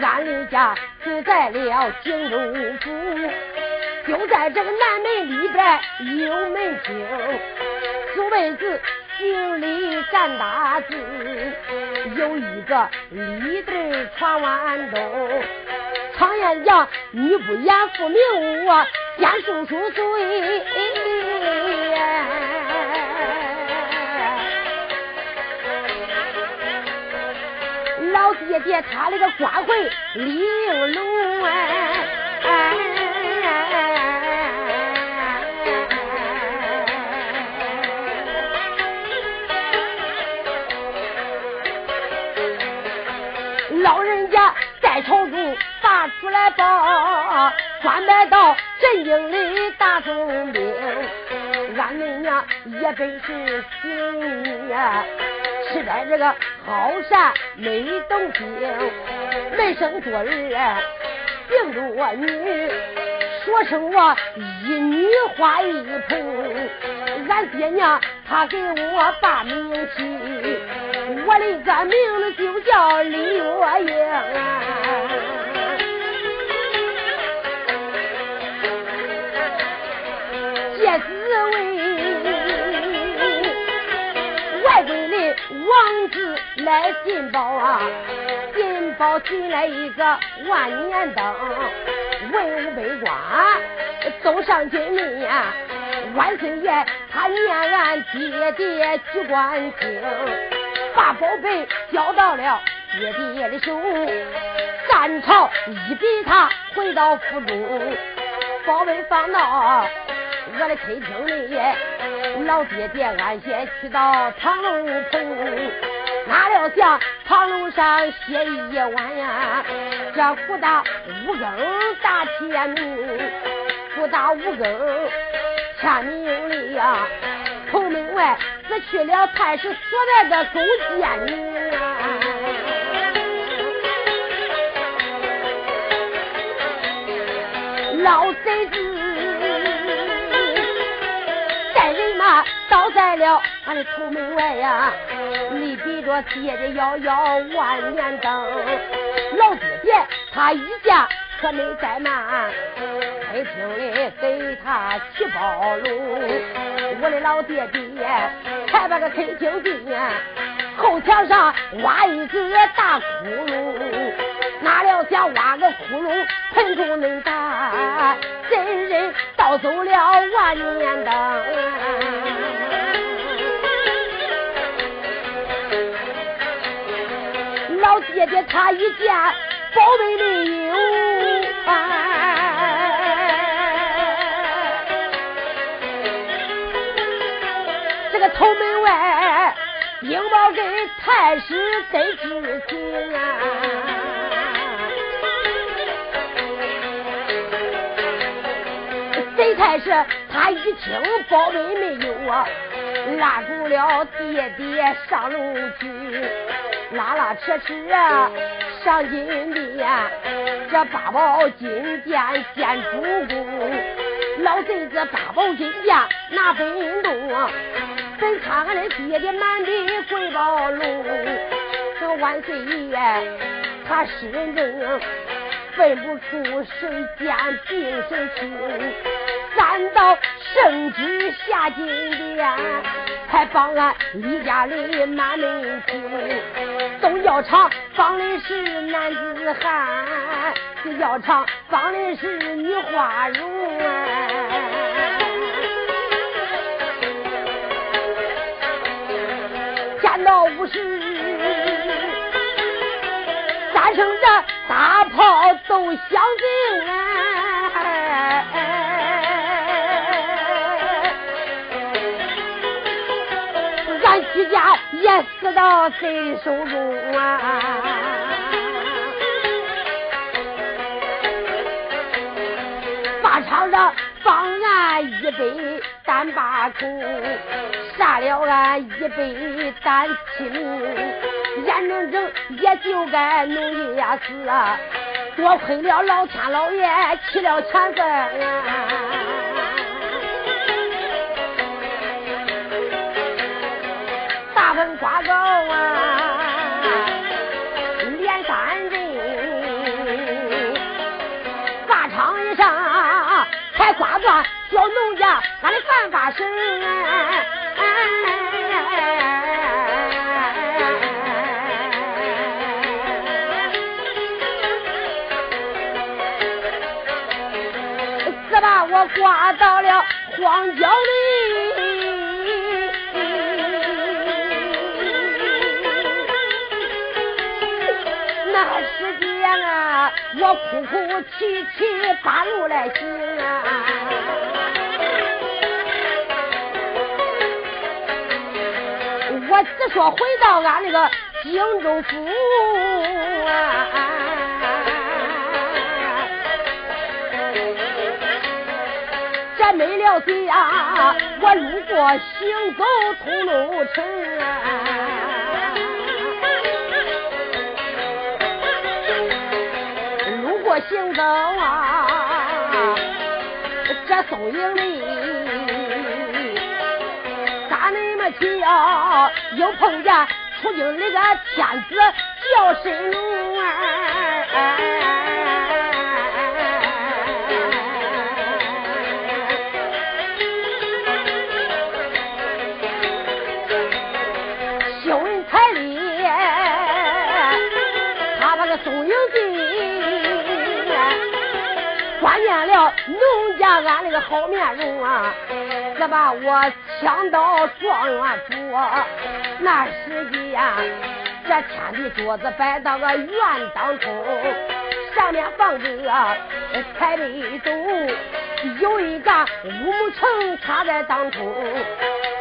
俺李家住在了荆州府，就在这个南门里边有门厅，四位子姓李占大字，有一个李字传万东。常言讲，女不言父名，我先叔叔嘴。爹爹他那个官会李应龙哎，老人家在朝中打出来报，专卖到镇京的大总兵，俺们娘也本是行呀。是在这个好善没动静，没生多儿，病着我女，说声我一女花一盆。俺爹娘他给我把名起，我的个名字就叫李月英。来进宝啊，进宝进来一个万年灯，文武百官都上金门呀。万岁爷他念俺爹爹举官清，把宝贝交到了爹爹的手，三朝一比他回到府中，宝贝放到我的客厅里，老爹爹俺先去到堂楼棚，哪料想堂楼上歇一晚呀，这不打五更大天明，不打五更天明里呀，从门外只去了太师所在的勾践女啊，老贼子带人马。倒在了俺的头门外呀！你比着爹爹摇摇万年灯，老爹爹他一家可没怠慢，开厅里给他起包笼。我的老爹爹才把个客厅进，后墙上挖一个大窟窿，哪料想挖个窟窿盆中恁大，真人盗走了万年灯。爹爹他一见宝贝没有，这个头门外禀报给太师得知情啊。贼太师他一听宝贝没有啊，拉住了爹爹上楼去。拉拉扯扯上金殿，这八宝金殿见主公，老贼子八宝金殿拿本动，本看俺的爹爹满地跪宝龙，这万岁爷他失人证，分不出谁奸并谁亲，三道圣旨下金殿，才帮俺李家里满门亲。东药厂帮的是男子汉，西药厂帮的是女花容啊！见到武士，三声这大炮都响尽啊！也死到谁手中啊！法场上放俺一杯单八口，杀了俺一杯单七名，眼睁睁也就该农业死啊！多亏了老天老爷起了钱分啊！粉刮够啊，连三的大场一上，还刮断小农家俺的办法事哎。把我刮到了荒郊里。我哭哭啼啼半路来行啊。我只说回到俺那个荆州府啊，这没了谁呀，我路过行走通路城啊。行走啊，这踪影里，咋那么巧，又碰见出京那个天子叫神龙啊！俺那个好面容啊，这把我抢到状元府。那时间，这天地桌子摆到个院当中，上面放着彩杯斗，有一个乌木秤插在当中，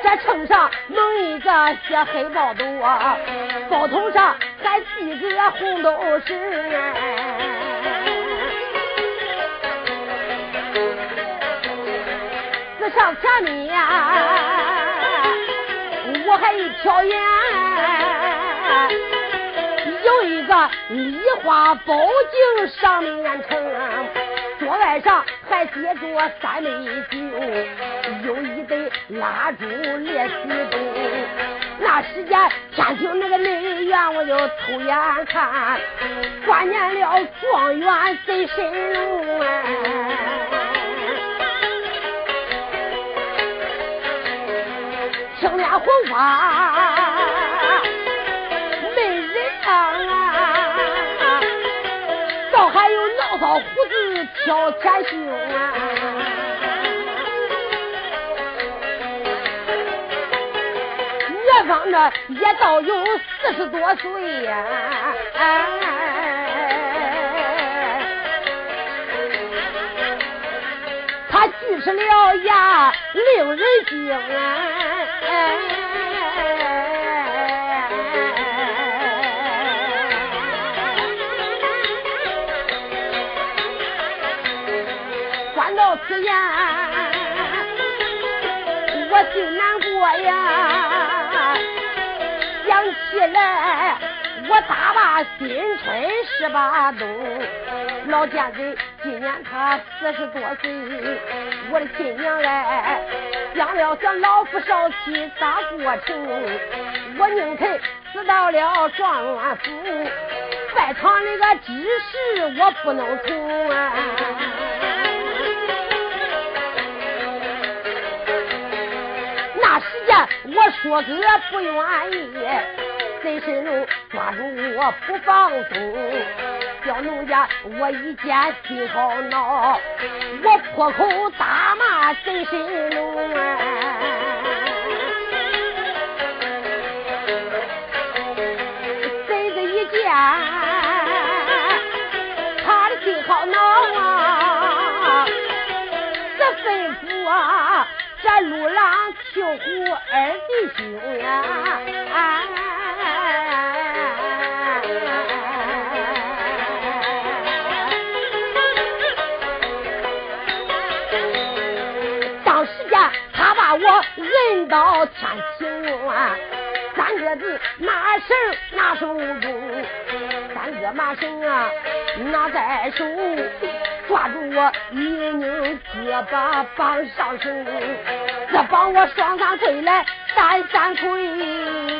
这秤上弄一个写黑包斗啊，包头上还系个红豆绳。上前面，我还一瞟眼，有一个梨花宝镜上面呈，桌案上还接着三杯酒，有一对蜡烛列西东。那时间天庭那个内院，我就偷眼看，关键了状元贼神龙啊！青脸红发没人啊，倒还有闹骚胡子挑前胸啊，月方呢也倒有四十多岁呀，他锯齿了牙令人惊啊。关到此言，我心难过呀。想起来，我大把新春十八冬，老家子今年他四十多岁，我的新娘嘞。想了想，老夫少妻咋过程？我宁肯死到了状元府，拜堂那个知识我不能从啊！那时间我说个不愿意，贼神龙抓住我不放松。小农家，我一见心好恼，我破口大骂贼神龙啊！贼子一见，他的心好恼啊！这吩咐啊，这路郎救护二弟兄呀！到天晴啊，三个字拿绳拿手中，三个麻绳啊拿在手，抓住我一拧胳膊绑上绳，这绑我双三跪来担三魁，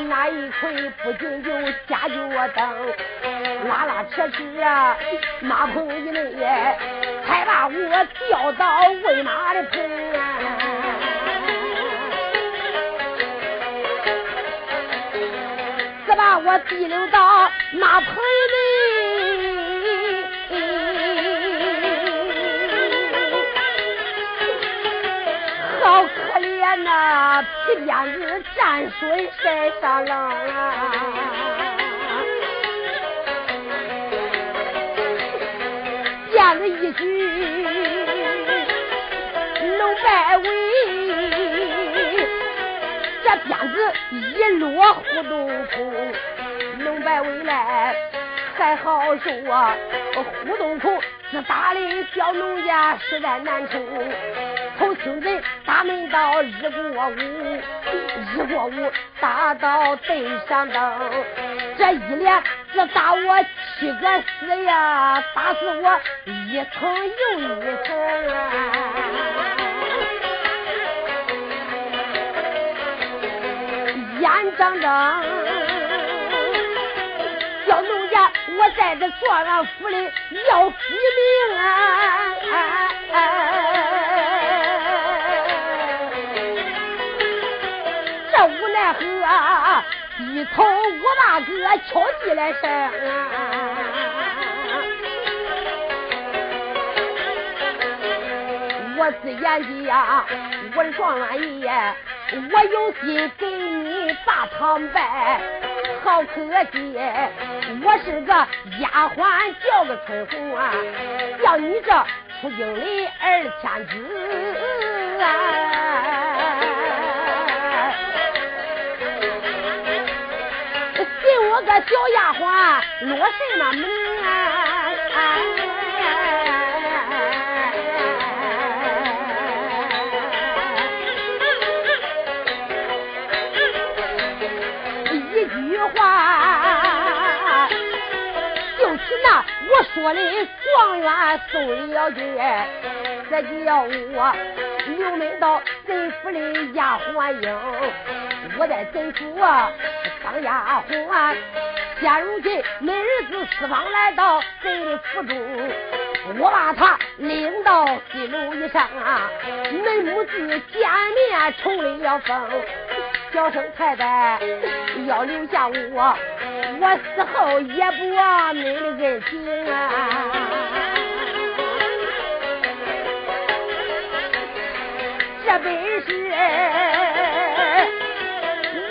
那一魁不仅有家酒灯，拉拉扯扯啊马棚一内才把我吊到喂马的棚，我提溜到马棚里。好可怜呐，皮鞭子沾水晒上了啊！鞭子一举，龙摆尾，这鞭子一落胡洞口，龙摆尾来还好受啊，胡洞口自打的小农家实在难受。从清晨打门到日过午，日过午打到地上灯，这一连只打我七个死呀，打死我一层又一层啊！眼睁睁，在这状元府里要毙命啊！无奈何，低头我那个敲地来声。我自言的呀，我的状元爷，我有心给你把堂拜，好可惜，我是个丫鬟叫个春红啊，叫你这出京的二千子啊。给我个小丫鬟落什么门啊？啊我说的状元送了句，这叫我刘门到贼府的丫鬟英，我在贼府啊。当丫鬟，现如今恁儿子四方来到贼的府中，我把他领到西楼一上啊，恁母子见面冲了风，小生太太要留下我，我死后也不忘你的恩情啊。这本是。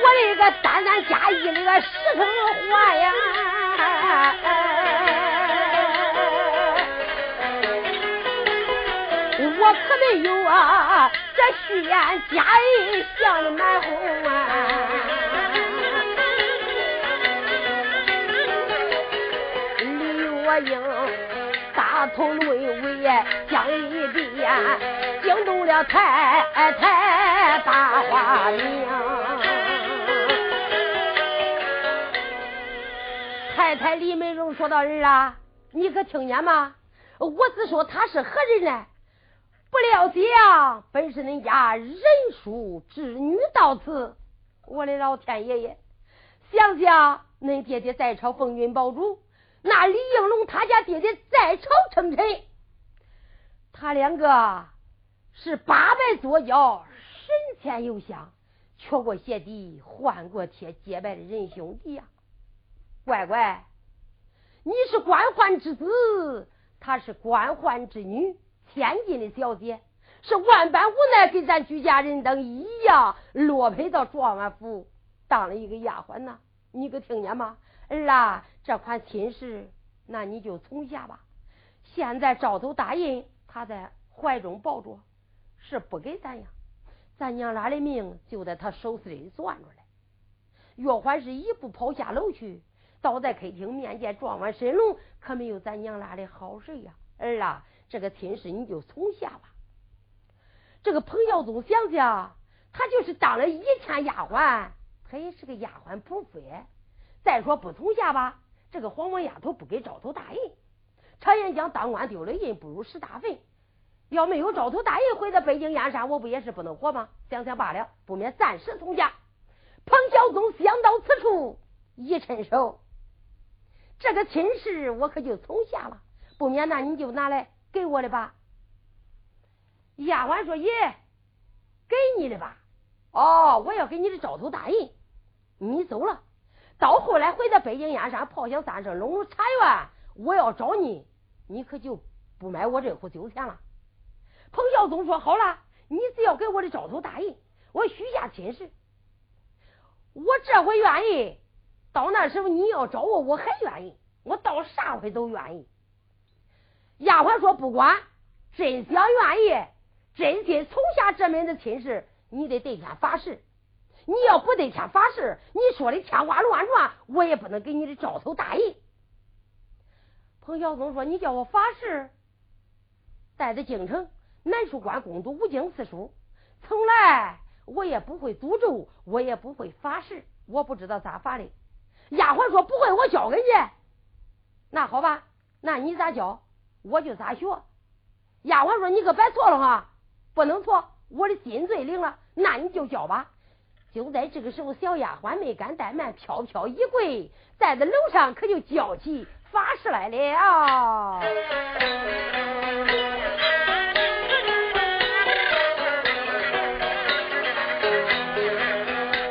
我的个单单加一那个十声话呀，我可没有啊，这虚言假意向你满哄啊。李月英大头论尾讲一遍，惊动了太太大花名。太太李美荣说道：“儿啊，你可听见吗？我是说他是何人呢？不料想本是恁家人叔侄女到此。我的老天爷爷，想想恁爹爹在朝封君宝主，那李应龙他家爹爹在朝称臣，他两个是八拜左交，神仙有相，缺过鞋底，换过帖，结拜的仁兄弟呀。”乖乖，你是官宦之子，她是官宦之女，千金的小姐，是万般无奈，跟咱居家人等一样，落魄到状元府当了一个丫鬟呐。你可听见吗？儿啊，这款亲事，那你就从下吧。现在赵头大印他在怀中抱着，是不给咱呀？咱娘俩的命就在他手心里攥着嘞。岳欢是一步跑下楼去。倒在客厅面见撞完神龙，可没有咱娘俩的好事呀！儿啊，这个亲事你就从下吧。这个彭耀宗想想，他就是当了一天丫鬟，他也是个丫鬟不飞。再说不从下吧，这个黄毛丫头不给招头大印。常言讲，当官丢了印，不如拾大粪。要没有招头大印回到北京燕山，我不也是不能活吗？想想罢了，不免暂时从下。彭孝宗想到此处，一伸手。这个亲事我可就从下了，不免那你就拿来给我的吧。丫鬟说：“爷，给你的吧。哦，我要给你的招头大银，你走了。到后来回到北京燕山，炮响三声，隆隆茶园，我要找你，你可就不买我这壶酒钱了。”彭孝宗说：“好了，你只要给我的招头大银，我许下亲事。我这回愿意，到那时候你要找我，我还愿意，我到啥回都愿意。”丫鬟说：“不管，真想愿意。”真心从下这门的亲事，你得对天发誓。你要不对天发誓，你说的天花乱转，我也不能给你的招头大银。彭孝宗说：“你叫我发誓，带着京城南书馆攻读五经四书，从来我也不会诅咒，我也不会发誓，我不知道咋发的。”丫鬟说：“不会，我教给你。”那好吧，那你咋教，我就咋学。丫鬟说：“你可别错了哈。”不能错，我的心最灵了，那你就教吧。就在这个时候，小丫鬟没敢怠慢，飘飘一跪，在这楼上可就叫起法师来了。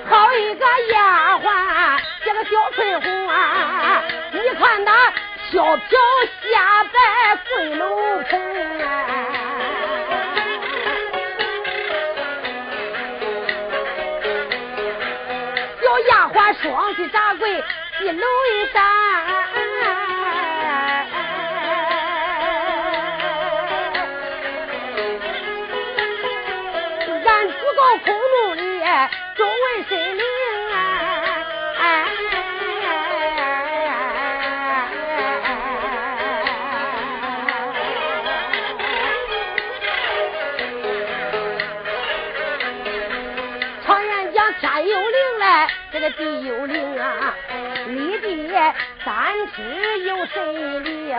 好一个丫鬟，这个小翠红啊，你看那飘飘下在跪楼盆。丫鬟双膝扎跪，一搂一扇。地有灵啊，立地三尺有神灵，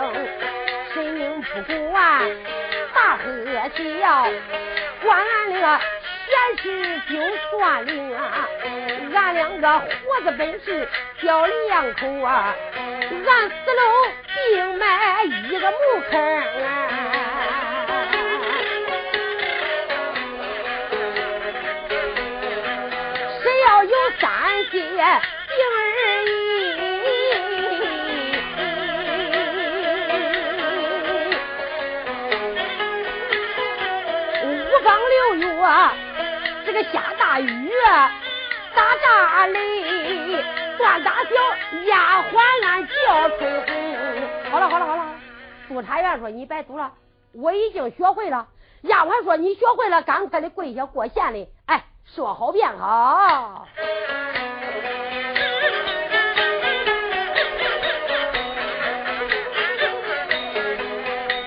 神灵不管大和小，管俺那个闲事就算灵啊，俺两个活着本事叫两口啊，俺死了并埋一个木坑啊。三姐定而已，五更六月这个下大雨，打大雷，断大桥，丫鬟俺叫春红。好了好了好了，督察员说你别读了，我已经学会了。丫鬟说你学会了，赶快的跪下过县里。说好便好，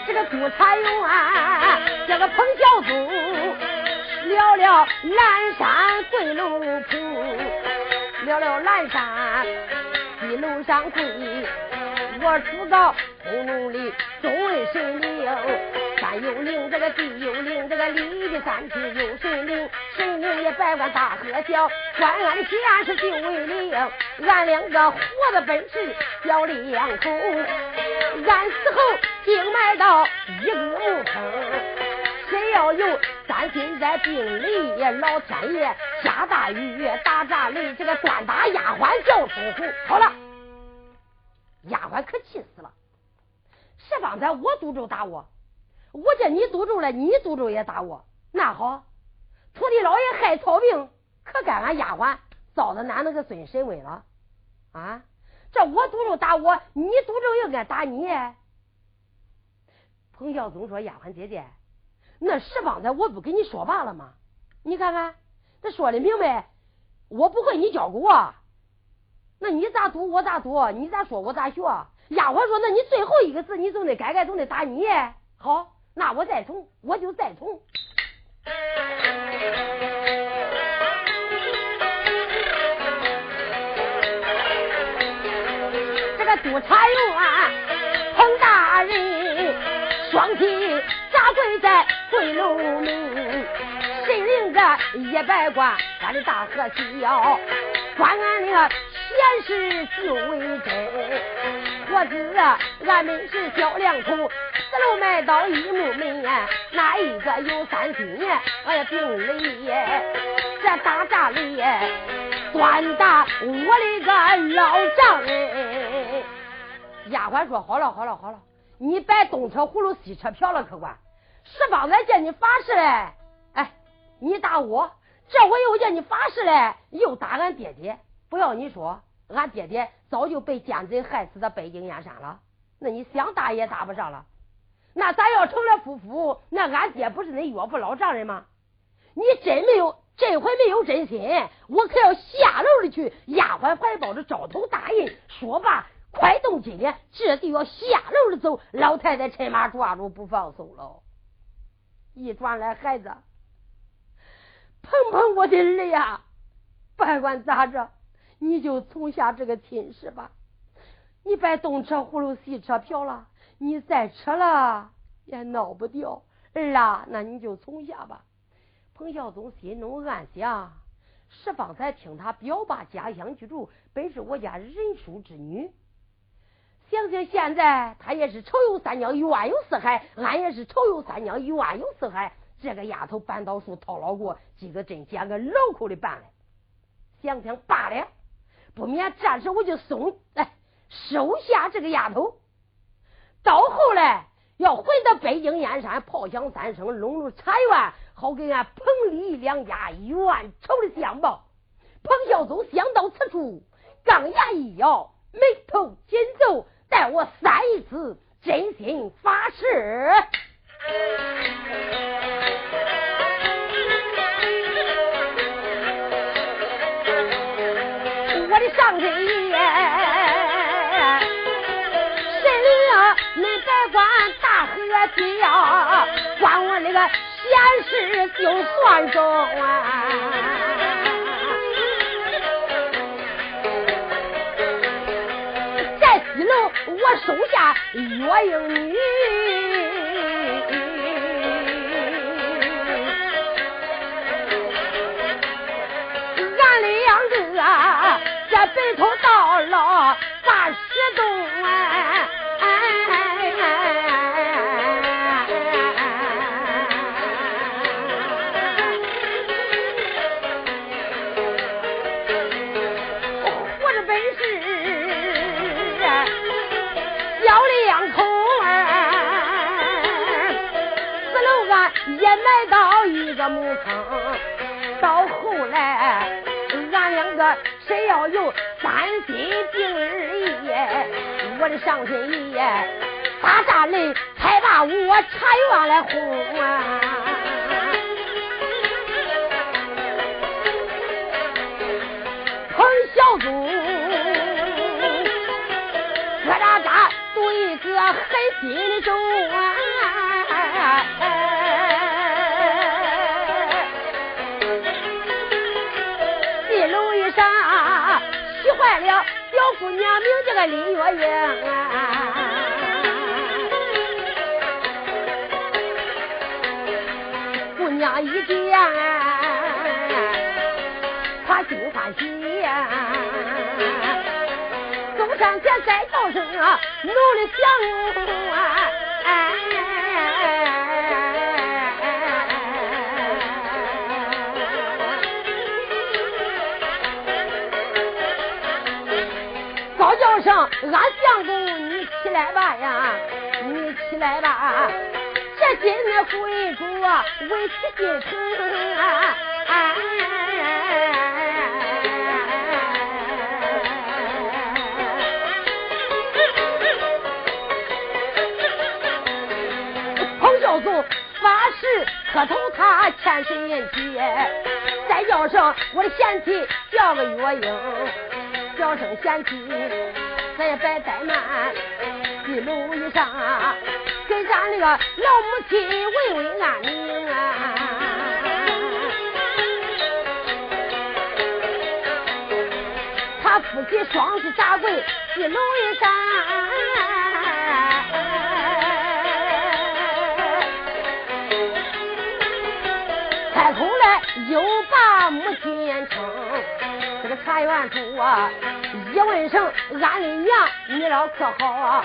这个杜才勇啊，叫个彭小祖，了了南山跪楼铺，了了南山地楼上跪，我主到红楼里众位神灵。有灵，这个地有灵，这个里的山区有神灵，神灵也百万大和小，关俺的闲事就为灵，俺两个活的本事叫两口，俺死后竟埋到一个墓坑，谁要有担心在病里，老天爷下大雨打炸雷，这个端大丫鬟叫春红。好了，丫鬟可气死了，是方才我诅咒打我。我见你赌咒了，你赌咒也打我。那好，土地老爷害草病，可该俺丫鬟遭的俺那个孙神威了啊！这我赌咒打我，你赌咒又该打你。彭孝宗说：“丫鬟姐姐，那十方才我不跟你说罢了吗？你看看，这说的明白，我不会，你教给我。那你咋赌我咋赌，你咋说我咋学。丫鬟说：那你最后一个字，你总得改改，总得打你。好。”那我再从，我就再从。这个督察员彭大人，双膝扎跪在跪楼门，神灵个一百关，俺的大和小，关俺的闲事就为真。伙子，俺们是小两口，四楼买到一木门，哪一个有三心？哎呀，病里这大栅里端打我的个老丈人。丫鬟说：“好了，好了，好了，你别东扯葫芦西扯瓢了，客官。十方俺见你发誓嘞，哎，你打我，这回又见你发誓嘞，又打俺爹爹。不要你说，俺爹爹早就被奸贼害死在北京燕山了。那你想打也打不上了。那咱要成了夫妇，那俺爹不是恁岳父老丈人吗？你真没有，这回没有真心，我可要下楼里去。丫鬟怀抱着招头大印，说罢。”快动金莲，这就要下楼了走。老太太趁马抓住不放手了。一转来，孩子，碰碰我的儿呀！别管咋着，你就从下这个亲事吧。你别东扯葫芦西扯瓢了，你再扯了也闹不掉。儿啊，那你就从下吧。彭孝宗心中暗想：十方才听他表爸家乡居住，本是我家人叔之女。想想现在，他也是仇有三江，冤有四海，俺也是仇有三江，冤有四海。这个丫头扳倒树套牢过，今个真捡个牢口的办了。想想罢了，不免暂时我就松哎，收下这个丫头。到后来要回到北京燕山，炮响三声，隆隆茶园，好给俺彭李两家冤仇的相报。彭孝宗想到此处，钢牙一咬，眉头紧皱。待我三一次真心发誓，我的上身大和呀，管我那个闲事就算中啊。在西楼我收下岳英女，俺两个这白头到老把石洞谁要有三心定儿我的上身爷大栅栏才把我茶园来轰啊！彭小祖，疙瘩瘩读一个狠心咒啊！个李月英啊，姑娘一见，她心欢喜呀，走上前再叫声啊，努力想啊。俺来吧呀！你起来吧，这金的贵主啊，为此进城啊！彭孝宗发誓磕头，他欠谁人情？再叫声我的贤妻，叫个月英，叫声贤妻。咱也别怠慢，一路一上给咱那个老母亲问问安宁啊！他夫妻双膝下跪，一路一上，开口来又把母亲称，这个茶园主啊。一问声俺的娘，你老可好啊？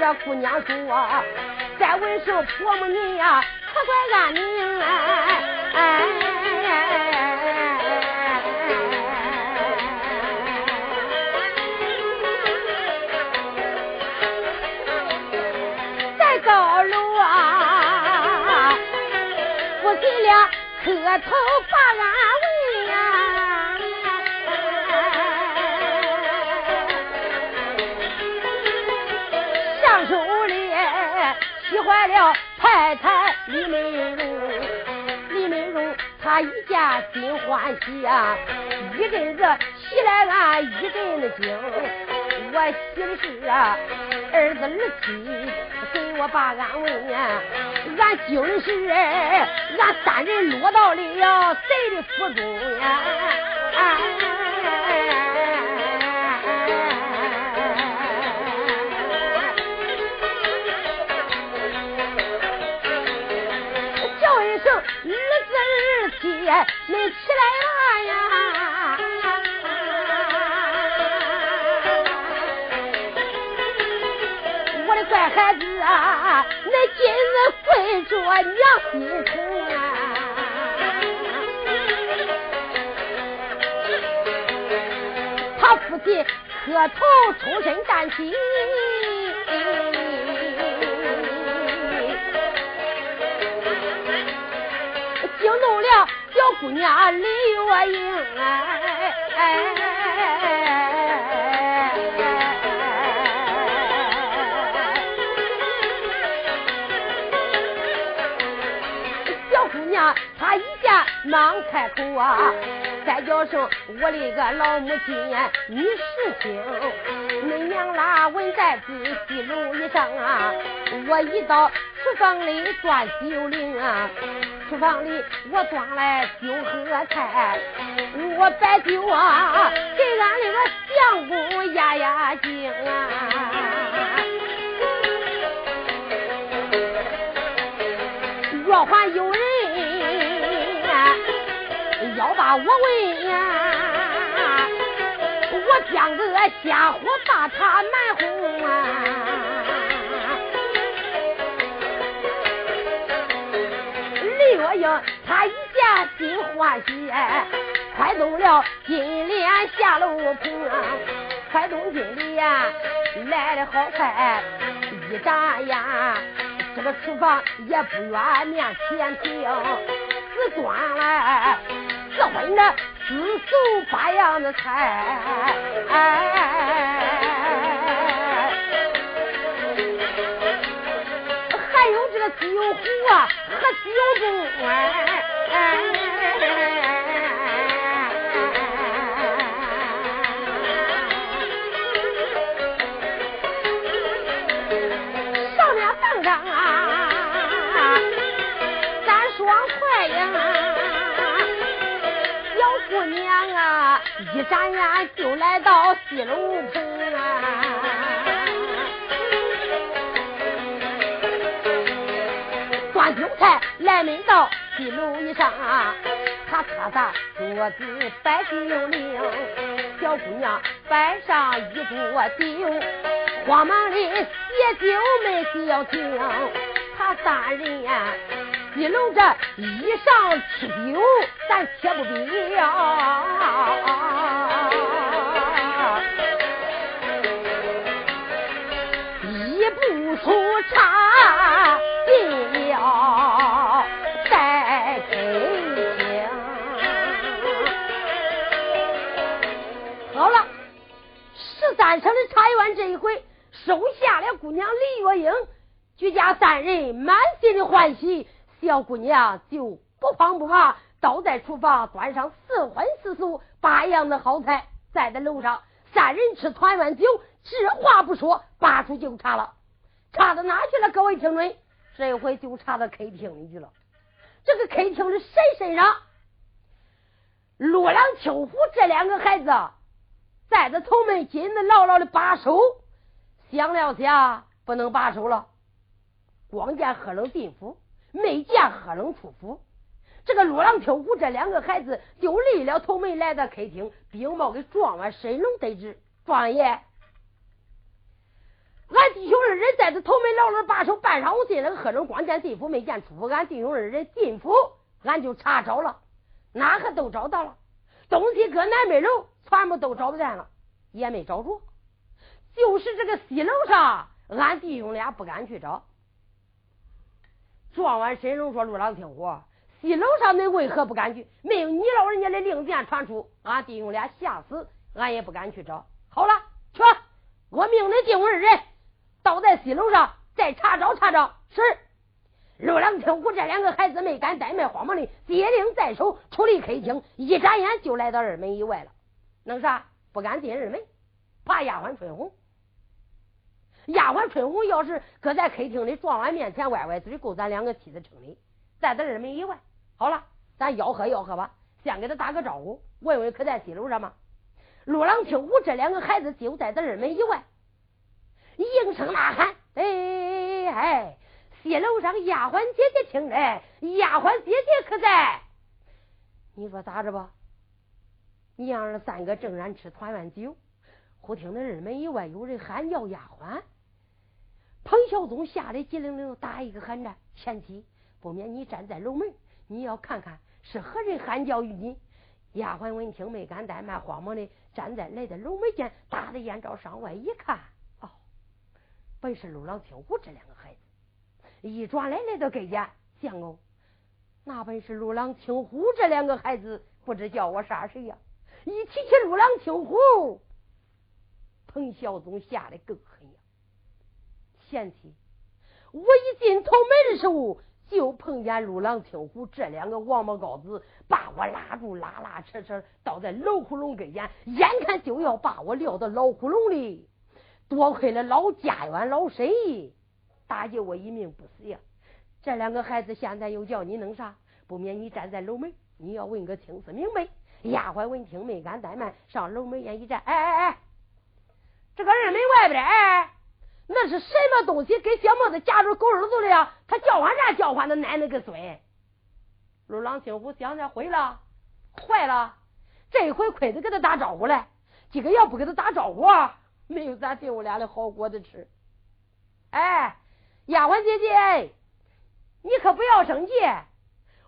这姑娘说，再问声婆母你呀，可怪俺娘哎。磕头把安了太太李美容，李美容她一见心欢喜呀，一阵子喜来俺一阵子惊，我喜的是啊，儿子儿妻给我把安慰呀。俺惊的是俺三人落到了谁的府中呀？叫你，起来了呀！我的乖孩子啊，你今日。跪着娘心疼啊！他父亲磕头冲身站起，惊动了姑娘李月英哎。他一见忙开口啊，再叫声我的个老母亲，你是听，恁娘拉文在子西楼以上啊，我一到厨房里端酒灵啊，厨房里我端来酒和菜，我摆酒啊，给俺那个相公压压惊啊，若还有人。要把我问呀，我将个家伙把他瞒哄啊！他一见心欢喜，快动了金莲下楼棚啊！快动金莲来的好快，一眨眼，这个厨房也不远面前停，只端来。这回那四手八样的菜，还有这个鸡油糊啊和鸡油盅哎。一眨眼就来到西楼棚啊，来门到西楼以上啊，他咔嚓桌子摆酒令，小姑娘摆上一桌酒，慌忙里也就没消停，他大人呀。一楼这一上吃酒，咱且不比呀。一步出茶十三省的茶园这一回收下了姑娘李月英，举家三人满心的欢喜。小姑娘就不慌不忙，倒在厨房端上四荤四素八样的好菜，在在楼上三人吃团圆酒，这话不说，拔出就茶了。茶到哪去了？各位听众，这一回就茶到 K 厅里去了。这个 K 厅是谁身上？罗郎、秋虎这两个孩子在这头门紧的牢牢的把守，想了想，不能把守了。光见贺冷进府。没见贺冷出府，这个罗郎、秋虎这两个孩子就离了头门来到客厅，兵帽给撞了，神龙得知庄爷，俺弟兄二人在这头门牢牢把守，半晌午进了贺龙光见进府，没见出府。俺弟兄二人进府，俺就查找了，哪个都找到了，东西搁南北楼，全部都找不见了，也没找着。就是这个西楼上，俺弟兄俩不敢去找。撞完申荣说：“陆郎听我，西楼上恁为何不敢去？没有你老人家的令箭传出，俺弟兄俩吓死，俺也不敢去找。好了，去，我命令弟兄二人倒在西楼上，再查找查找。是。陆郎听虎这两个孩子没敢怠慢，慌忙的接令在手，出离客厅，一眨眼就来到二门以外了。弄啥？不敢进二门，怕丫鬟春红。丫鬟春红要是搁在客厅里，撞俺面前歪歪嘴，够咱两个妻子撑的。在咱二门以外，好了，咱吆喝吆喝吧，先给他打个招呼，问问可在西楼上吗？陆郎听虎这两个孩子就在咱二门以外，应声呐喊：“哎哎哎哎，西楼上丫鬟姐姐听来，丫鬟姐姐可在？你说咋着吧？娘儿三个正然吃团圆酒，忽听那二门以外有人喊叫丫鬟。”彭孝宗吓得急灵灵打一个寒战，前妻不免你站在楼门，你要看看是何人喊叫于你。丫鬟闻听没敢怠慢，慌忙的站在来的楼门前，打的眼罩上外一看，哦，本是陆郎、听虎这两个孩子。一转来来到跟前，相公，那本是陆郎、青虎这两个孩子，不知叫我杀谁呀？一提起陆郎、青虎，彭孝宗吓得更狠呀。嫌弃，我一进头门的时候，就碰见陆郎、青虎这两个王八羔子把我拉住，拉拉扯扯，倒在老虎笼跟前，眼看就要把我撂到老虎笼里。多亏了老家园老身，搭救我一命不死呀！这两个孩子现在又叫你弄啥？不免你站在楼门，你要问个清楚明白。丫鬟闻听没敢怠慢，上楼门前一站，哎哎哎，这个二门外边哎。那是什么东西？给小帽子夹住狗耳朵了呀？他叫唤啥叫唤？的奶奶个孙！陆郎听虎想想，毁了，坏了！这回亏得给他打招呼了。今个要不给他打招呼，没有咱弟兄俩的好果子吃。哎，丫鬟姐姐，你可不要生气。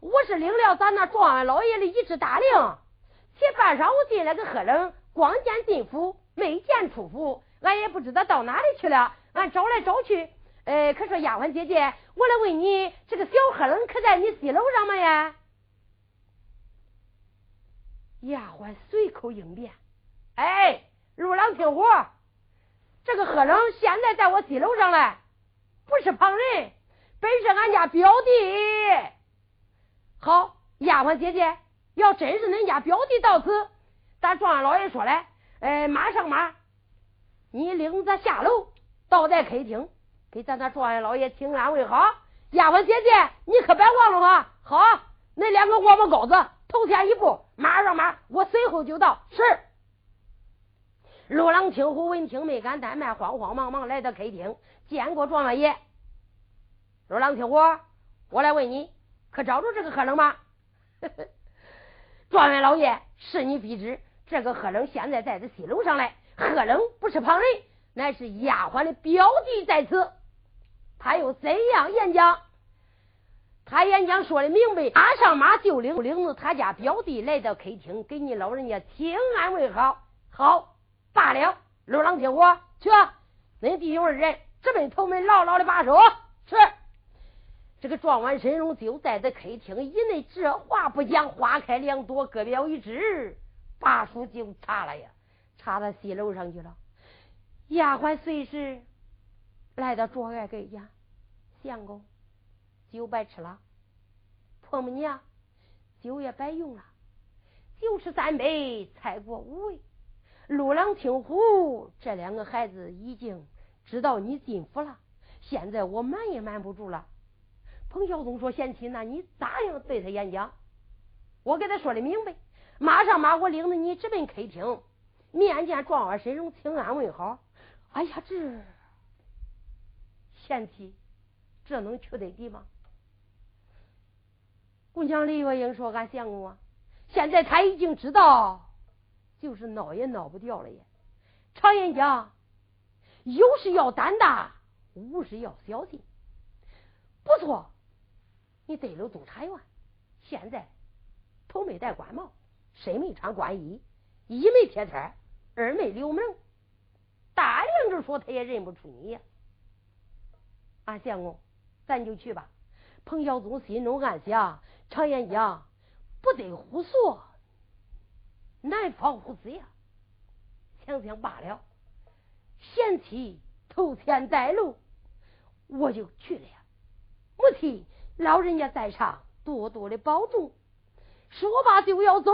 我是领了咱那状元老爷的一支大令，前半晌我进来个黑人，光见进府，没见出府，俺也不知道到哪里去了。俺找来找去，呃，可说丫鬟姐姐，我来问你，这个小黑冷可在你西楼上吗呀？丫鬟随口应变：“哎，入郎听火，这个黑冷现在在我西楼上嘞，不是旁人，本是俺家表弟。好，丫鬟姐姐，要真是恁家表弟到此，咱状元老爷说了，呃，马上马，你领着下楼。”倒在客厅，给咱那状元老爷请安问好。丫鬟姐姐，你可别忘了啊！好，那两个王八羔子，头前一步，马上马，我随后就到。是。陆郎听虎闻听没敢怠慢，慌慌忙忙来到客厅，见过状元爷。陆郎听虎，我来问你，可找着这个贺冷吗？状元老爷，是你必知，这个贺冷现在在这西楼上来。贺冷不是旁人。乃是丫鬟的表弟在此，他又怎样演讲？他演讲说的明白，马上马就领领着他家表弟来到客厅，给你老人家请安问好。好罢了，陆郎听我去，恁弟兄二人直奔头门，牢牢的把守。是这个状元申荣就在这客厅以内，这话不讲，花开两朵，各表一枝，把书就插了呀，插到西楼上去了。丫鬟随时来到桌案跟前，相公，酒白吃了，婆母娘酒也白用了，酒吃三杯，菜过五味。陆郎听虎，这两个孩子已经知道你进府了，现在我瞒也瞒不住了。彭孝宗说：“贤妻，那你咋样对他演讲？我给他说的明白，马上马我领着你直奔客厅，面见状元神容，请安问好。”哎呀，这贤妻，这能去得地吗？姑娘李月英说：“俺相公啊，现在他已经知道，就是闹也闹不掉了也。常言讲，有事要胆大，无事要小心。不错，你得了督察员，现在头没戴官帽，身没穿官衣，一没贴摊二没留名，大领着说他也认不出你呀。俺相公，咱就去吧。彭小宗心中暗想：常言讲，不得胡说，难防虎子呀。想想罢了，贤妻头前带路，我就去了。母亲，老人家在上，多多的保重。说罢就要走，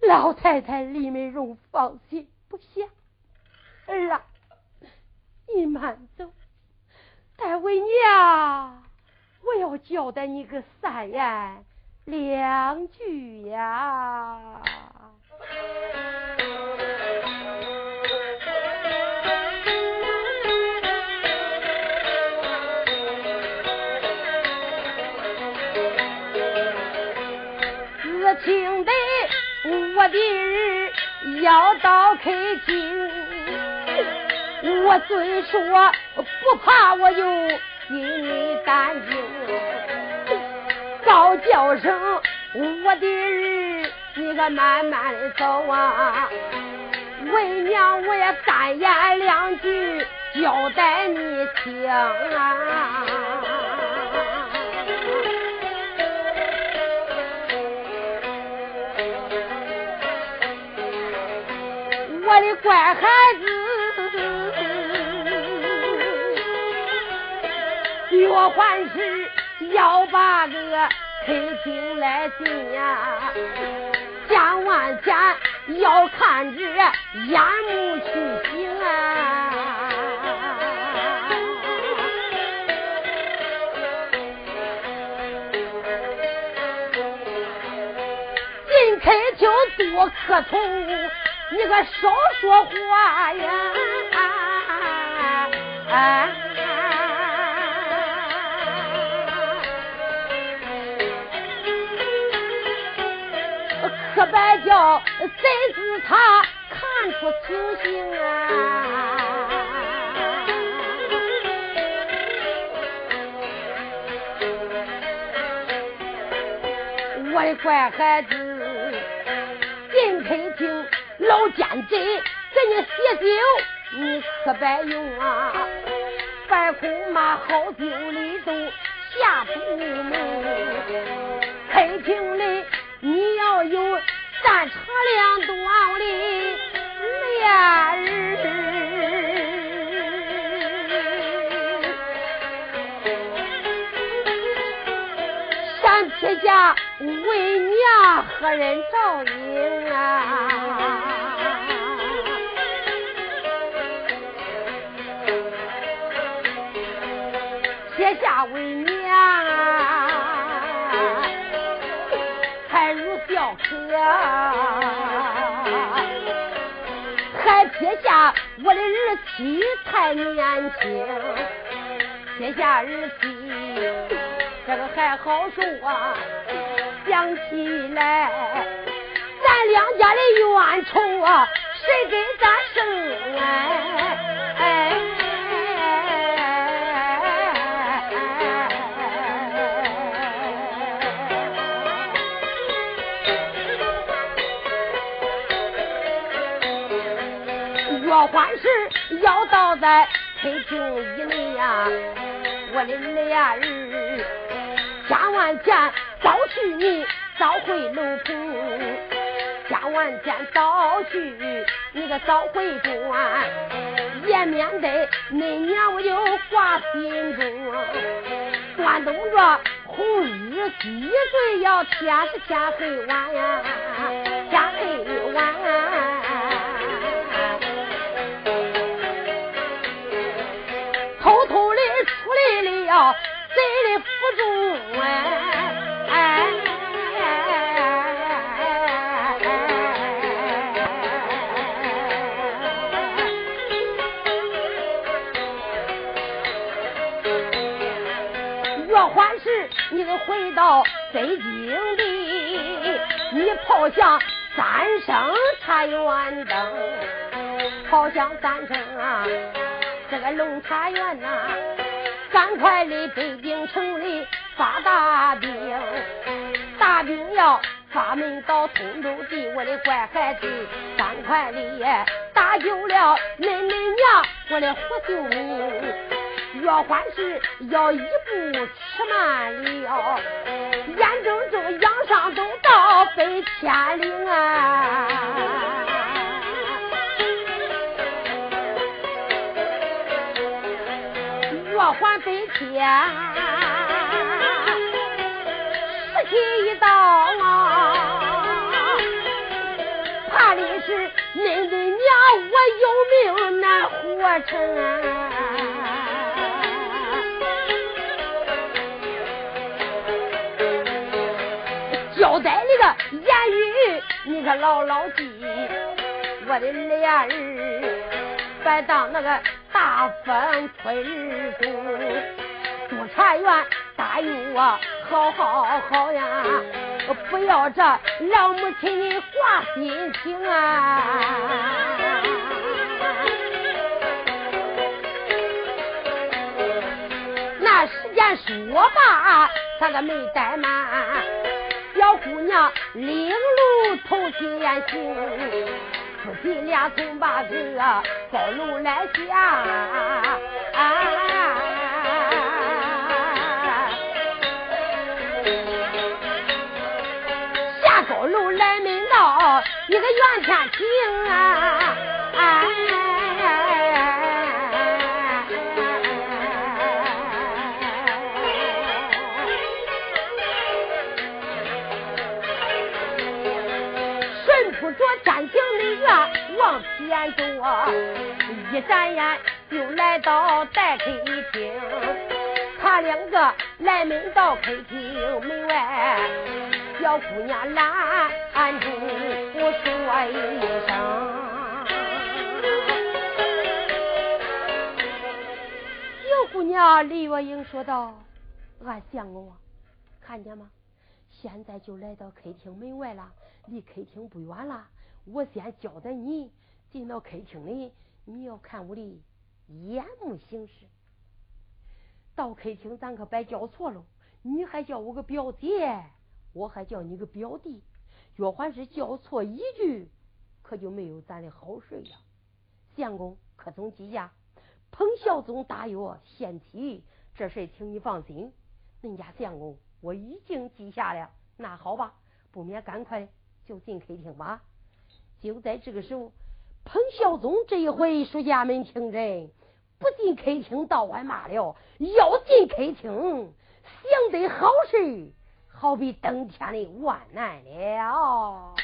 老太太李美荣放心不下。儿啊，你慢走，待为娘，我要交代你个三言两句呀。我的儿要到客厅，我虽说不怕，我又心里担惊。高叫声，我的儿，你可慢慢的走啊！为娘，我也三言两句交代你听啊！乖孩子，月还是要把个客厅来进呀，千万千要看着眼目去行啊！进客厅多磕头。你可少说话呀！啊可别叫贼子他看出情形啊！我的乖孩子，老奸贼给你写酒，你可别用啊！白虎马好酒里都下毒门，客厅里你要有三长两短的俩人，山铁下为娘何人照应啊？我的儿妻太年轻，撇下儿妻，这个还好说啊。想起来，咱两家的冤仇啊，谁给咱生哎欢事要到在客厅以内呀，我的俩人千万件早去你早回楼棚，千万件早去你个早回转，也免得那娘我就挂心中。关东着红日几岁要天是天黑晚呀，北京地，你跑向三声茶园灯。跑向三声啊！这个龙茶园呐，赶快的北京城里发大兵，大兵要发门到通州地，我的乖孩子，赶快的打救了恁恁娘，我的胡秀敏。岳欢是要一步吃慢了，眼睁睁杨上都到北千里啊！岳欢北天，时期一到啊，怕的是恁的娘我有命难活成。交代你个言语，你可牢牢记。我的俩儿，别当那个大风吹日中。督察员答应我，好好好呀，不要这老母亲的花心情啊。那时间说罢，他可没怠慢。姑娘领路同心行，夫妻俩从把这高楼来下，下高楼来门道一个怨天庭啊。一眨眼就来到待客厅。他两个来门到客厅门外，小姑娘拦住我说一声。小姑娘李月英说道：“俺相公，看见吗？现在就来到客厅门外了，离客厅不远了。”我先交代你，进到客厅里，你要看我的眼目行事。到客厅咱可别叫错了，你还叫我个表姐，我还叫你个表弟，若还是叫错一句，可就没有咱的好事了。相公可曾记下？彭孝宗答曰：“贤妻，这事请你放心。恁家相公我已经记下了。那好吧，不免赶快就进客厅吧。就在这个时候，彭孝宗这一回书家们听着，不进客厅倒还骂了，要进客厅，想得好事，好比登天的万难了。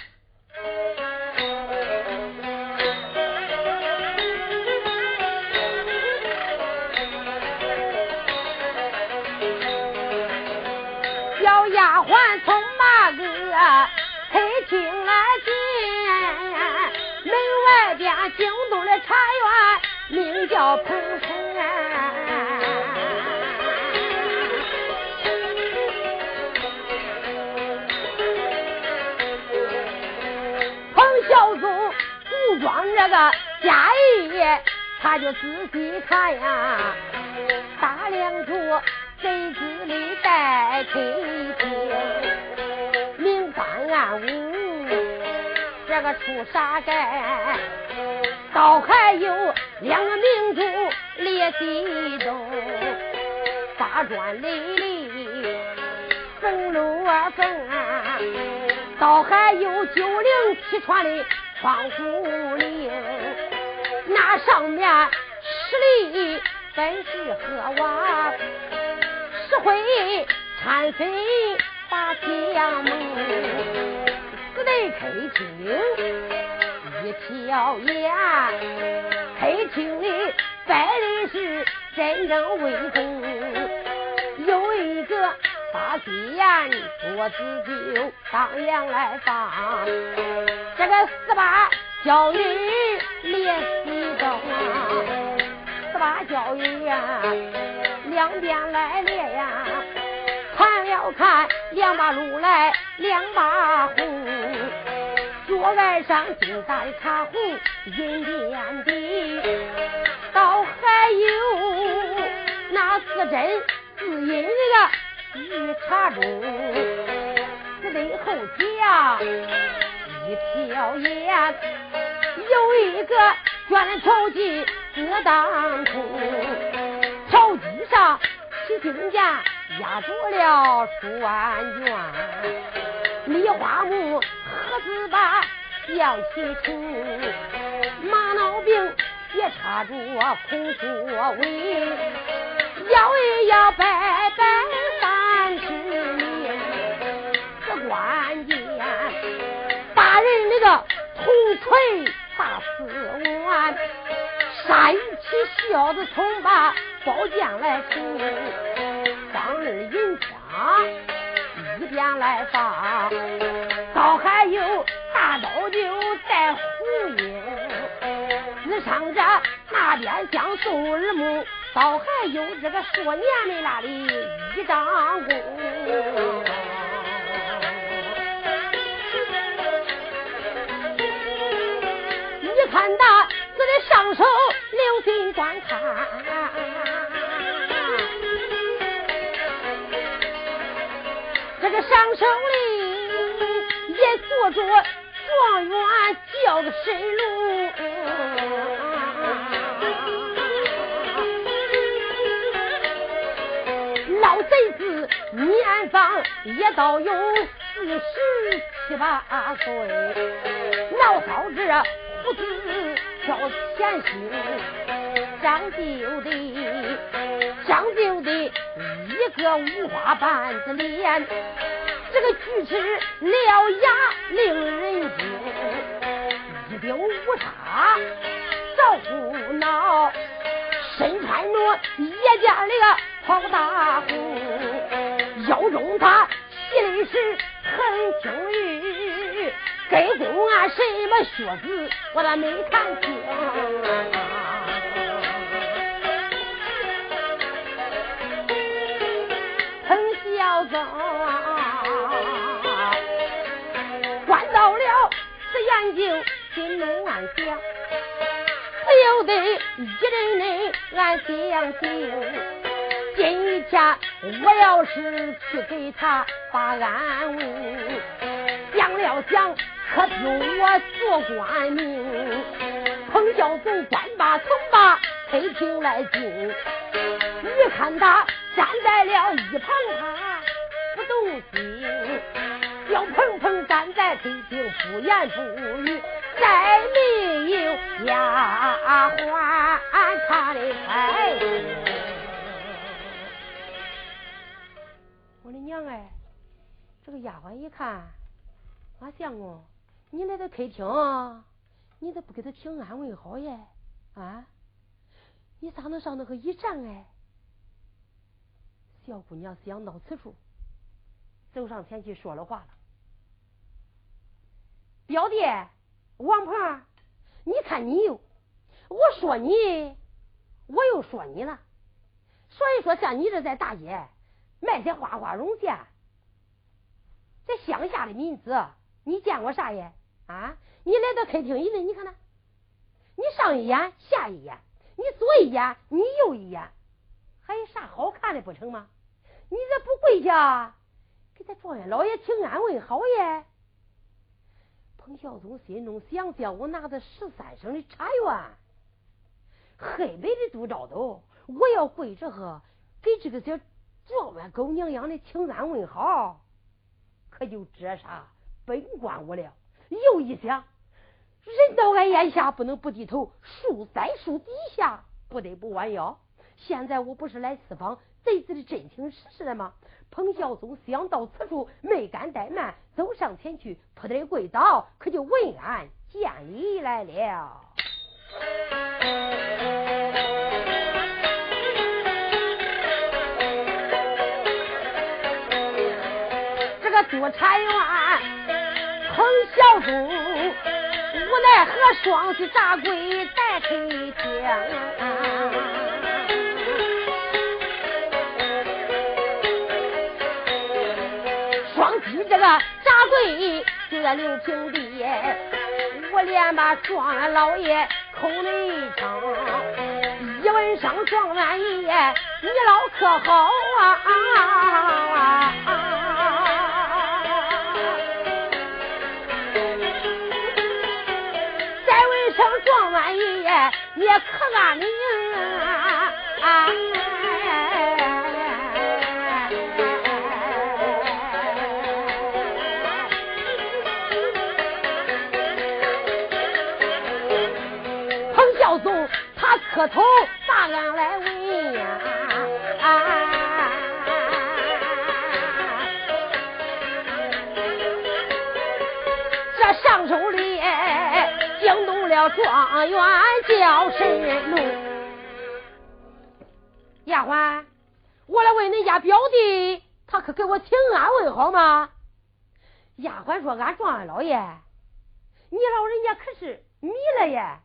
外边惊动了茶园，名叫彭生。彭孝宗武装这个家业，他就仔细看呀，打量着贼子里带客厅，明官暗武。这个出沙盖，倒还有两个明珠列西东，八砖垒立缝路啊缝啊，倒还有九灵七串的窗户棂，那上面十里本是荷瓦，石灰掺水把香蒙。得客厅一条眼，黑厅里摆的是真正威风，有一个大戏眼桌子就当阳来放，这个十八娇女列西东，十八娇女呀，两边来列呀。看了看，两把路来两把红，桌案上金大的茶壶银点滴，倒还有那四针自饮那个御茶盅，四对后脚一条烟，有一个卷绸机搁当空，条机上起金剑压住了数万卷，梨花木。何子把象起出，马脑病也插住空座位，摇一摇摆摆三十年，这关键大人那个铜锤大四万，杀一起小子从把宝剑来出，当日银枪一边来放。倒还有大刀就带虎鹰，自上着那边将宋二木，倒还有这个说年的那里一张弓。你看他这的上手留心观看，这个上手里。也做着状元叫个神龙，老贼子年方也到有四十七八岁，老嫂子胡子挑前心，长就的长就的一个五花板子脸。这个锯齿獠牙令人惊，一柄乌叉着胡闹，身穿着叶家的袍大红，腰中他系的是很青玉，跟公啊什么靴子我咋没看清，彭小宗。到了此眼睛，心中暗想，不由得一人人暗相信。今天我要是去给他把安慰，想了想，可听我做官命。彭孝宗官把从把推厅来进，一看他站在了一旁，他动心。小鹏鹏站在客厅，不言不语，再没有丫鬟看的开。我的娘哎，这个丫鬟一看，马相公，你来到客厅，你咋不给他请安问好耶？啊，你咋能上那个一站哎？小姑娘想到此处，走上前去说了话了。表弟王鹏，你看你又，我说你，我又说你了。所以说，像你这在大街卖些花花绒线，在乡下的民子，你见过啥呀？啊，你来到客厅一来，你看那，你上一眼下一眼，你左一眼你右一眼，还有啥好看的不成吗？你这不跪下给咱状元老爷请安问好耶？彭孝宗心中想：叫我拿着十三升的茶园，黑白的都照到，我要跪着和给这个小状元狗娘养的请安问好，可就这啥本关我了。又一想，人到俺眼下，不能不低头；树在树底下，不得不弯腰。现在我不是来私访贼子的真情实事的吗？彭孝宗想到此处，没敢怠慢，走上前去，扑的跪倒，可就问俺见礼来了。这个督察员彭孝宗无奈何，双膝扎跪待客厅。跪就在刘平地，我连把状元老爷口内称，一问声状元爷，你老可好啊？再问声状元爷，你可安宁？磕头大俺来问呀，这上手里惊动了状元叫神怒。丫鬟，我来问恁家表弟，他可给我请安问好吗？丫鬟说：“俺状元老爷，你老人家可是迷了耶。”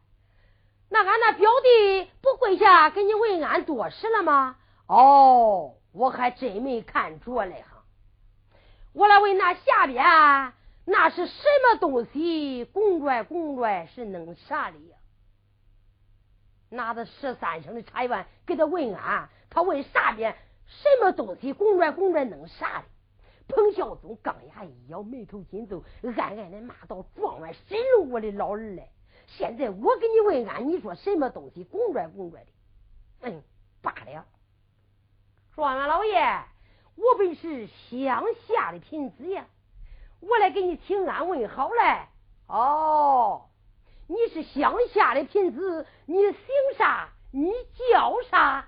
那俺那表弟不跪下给你问安多时了吗？哦，我还真没看着嘞哈。我来问那下边那是什么东西？拱拽拱拽是弄啥的呀？拿着十三升的茶园给他问安，他问啥边什么东西？拱拽拱拽弄啥的？彭孝宗钢牙一咬，眉头紧皱，暗暗的骂道：“状元神龙，我的老儿嘞！”现在我给你问安，你说什么东西拱拽拱拽的？嗯，罢了。状元老爷，我本是乡下的贫子呀，我来给你请安问好嘞。哦，你是乡下的贫子，你姓啥？你叫啥？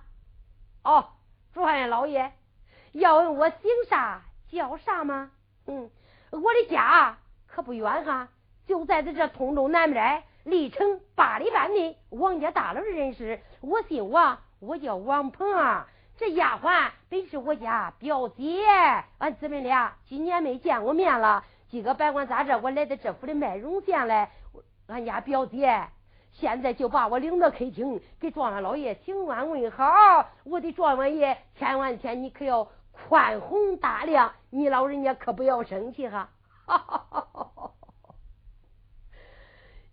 哦，状元老爷，要问我姓啥叫啥吗？嗯，我的家可不远哈，就在这这通州南边。历城八里半的王家大院的人士，我姓王，我叫王鹏啊。这丫鬟本是我家表姐，俺姊妹俩几年没见过面了。今个白管咋着，我来到这府的麦荣县来，俺家表姐现在就把我领到客厅，给状元老爷请安问好。我的状元爷，千万千你可要宽宏大量，你老人家可不要生气。哈哈哈哈哈。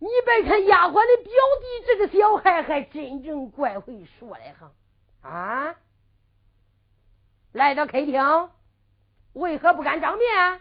你别看丫鬟的表弟这个小孩还真正怪会说嘞哈啊！来到客厅，为何不敢张面？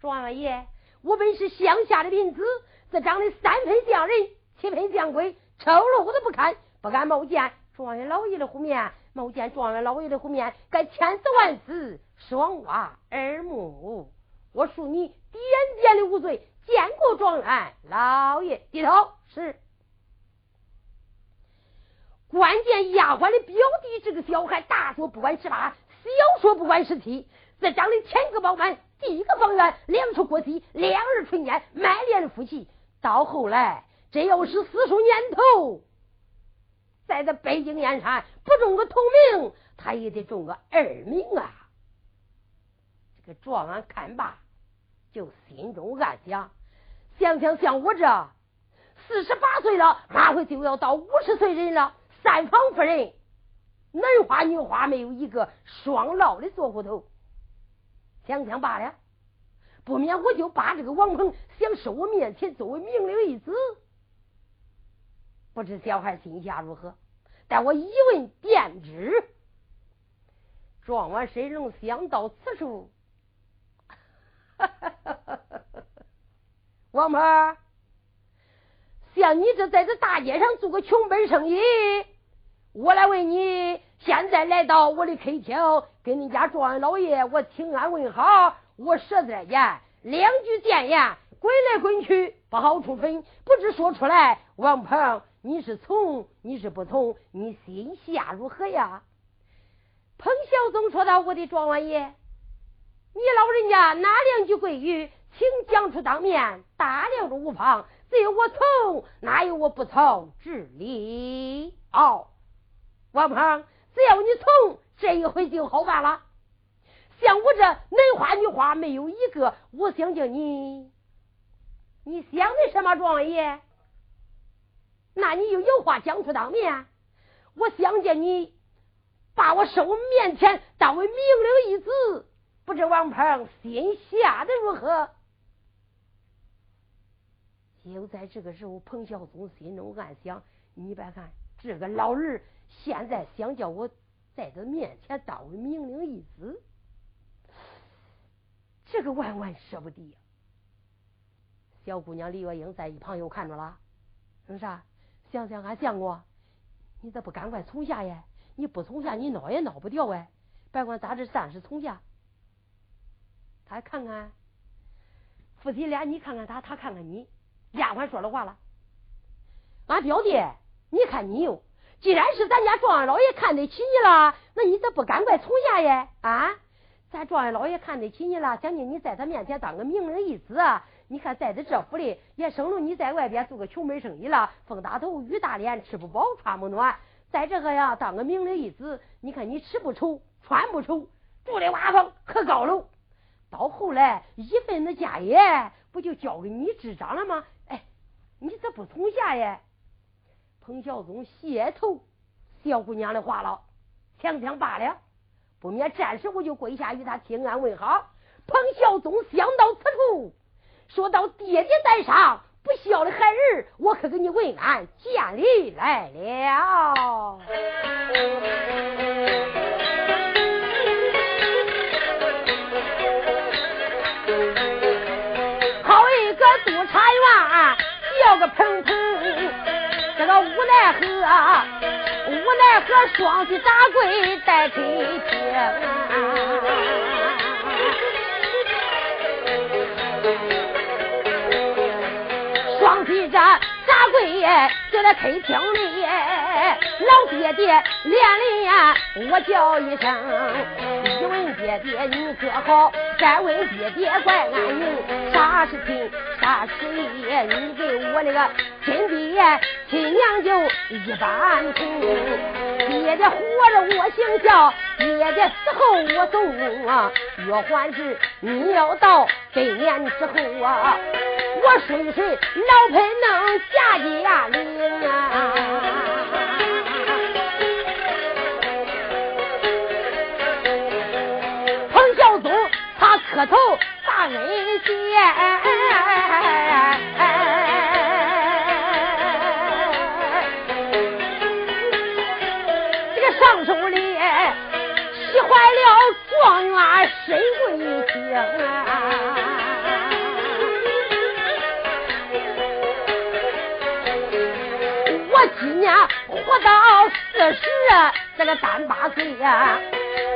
状元爷，我本是乡下的民子，这长得三分像人，七分像鬼，丑陋的不堪，不敢冒见状元老爷的虎面。冒见状元老爷的虎面，该千死万死，双挖耳目。我恕你点点的无罪。见过状元老爷，低头是。关键丫鬟的表弟这个小孩，大说不管十八，小说不管十七，这长得前个饱满，第一个方圆，两处过膝，两耳垂撵，满脸的福气。到后来，这要是四十年头，在这北京燕山不中个头名，他也得中个二名啊！这个状元看罢。就心中暗想：想想像我这四十八岁了，马上就要到五十岁人了。三房夫人，男花女花，没有一个双老的做户头。想想罢了，不免我就把这个王鹏想收我面前作为明灵一子。不知小孩心下如何？待我一问便知。状元神龙想到此处。哈 哈王婆，像你这在这大街上做个穷本生意，我来问你，现在来到我的客厅，跟你家状元老爷我请安问好，我舌在言，两句谏言，滚来滚去不好出分，不知说出来。王鹏，你是从，你是不从，你心下如何呀？彭小宗说道：“我的状元爷。”你老人家哪两句贵语，请讲出当面，大量着无妨。只有我从，哪有我不从之理？哦，王鹏，只要你从，这一回就好办了。像我这男花女花没有一个，我想叫你，你想的什么状元？那你就有话讲出当面。我想见你，把我收面前当为命令一子。不知王鹏心下的如何？就在这个时候，彭孝宗心中暗想：你别看这个老人现在想叫我在他面前当为命令一子，这个万万舍不得呀！小姑娘李月英在一旁又看着了，说啥？想想俺相公，你咋不赶快从下呀？你不从下，你闹也闹不掉哎！别管咋，这暂时从下。他看看夫妻俩，你看看他，他看看你。丫鬟说了话了，俺表弟，你看你哟，既然是咱家状元老爷看得起你了，那你咋不赶快从下呀？啊，咱状元老爷看得起你了，想请你在他面前当个名人一子。你看在这这府里，也省了你在外边做个穷门生意了，风大头雨大脸，吃不饱穿不暖。在这个呀，当个名人一子，你看你吃不愁，穿不愁，住的瓦房可高楼。到后来一份子家业不就交给你执掌了吗？你咋不从下呀？彭孝宗谢头小姑娘的话了，想想罢了，不免暂时我就跪下与他请安问好。彭孝宗想到此处，说到爹爹在上，不孝的孩儿，我可给你问安见礼来了。奈何，无奈何，双膝打跪带恳请。双膝这打跪就在恳请里，老爹爹连连我叫一声，一问爹爹你可好？再问爹爹怪安宁，啥事情？啥事业？你给我那个亲爹亲娘就一般情。爹爹活着我行孝，爹爹死后我送啊。若还是你要到百年之后啊，我睡睡老盆能下家灵啊。彭孝宗他磕头。恩谢，这个上手里喜坏了状元沈贵姓啊！我今年活到四十，这个三八岁呀，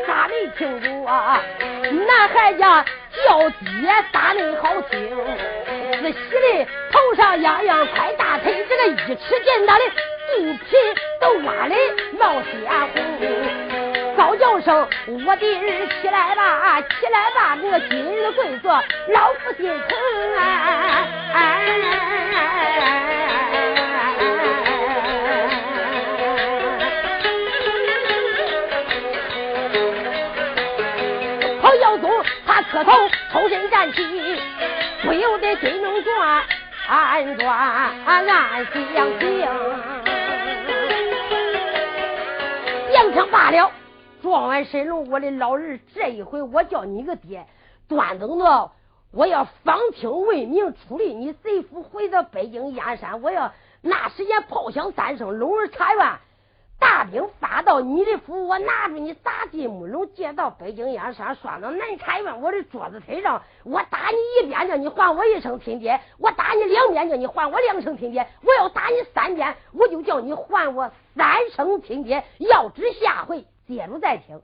咋没听过男孩家？叫爹打恁好听，是喜的头上样样块大腿，这个一尺见大的肚皮都挖的冒血红。高叫声，我的儿起来吧，起来吧，我今日跪坐，老夫心疼啊！磕头，抽身站起，不由得心中转，暗转暗相情。杨枪罢了，撞完神龙，我的老儿，这一回我叫你个爹，端等着我要方清为名，处理你贼夫，回到北京燕山，我要那时间炮响三声，龙儿茶院。大兵发到你的府，我拿着你砸进木龙，接到北京燕山，拴到南茶院我的桌子腿上。我打你一遍，叫你还我一声亲爹；我打你两遍，叫你还我两声亲爹；我要打你三遍，我就叫你还我三声亲爹。要知下回，接着再听。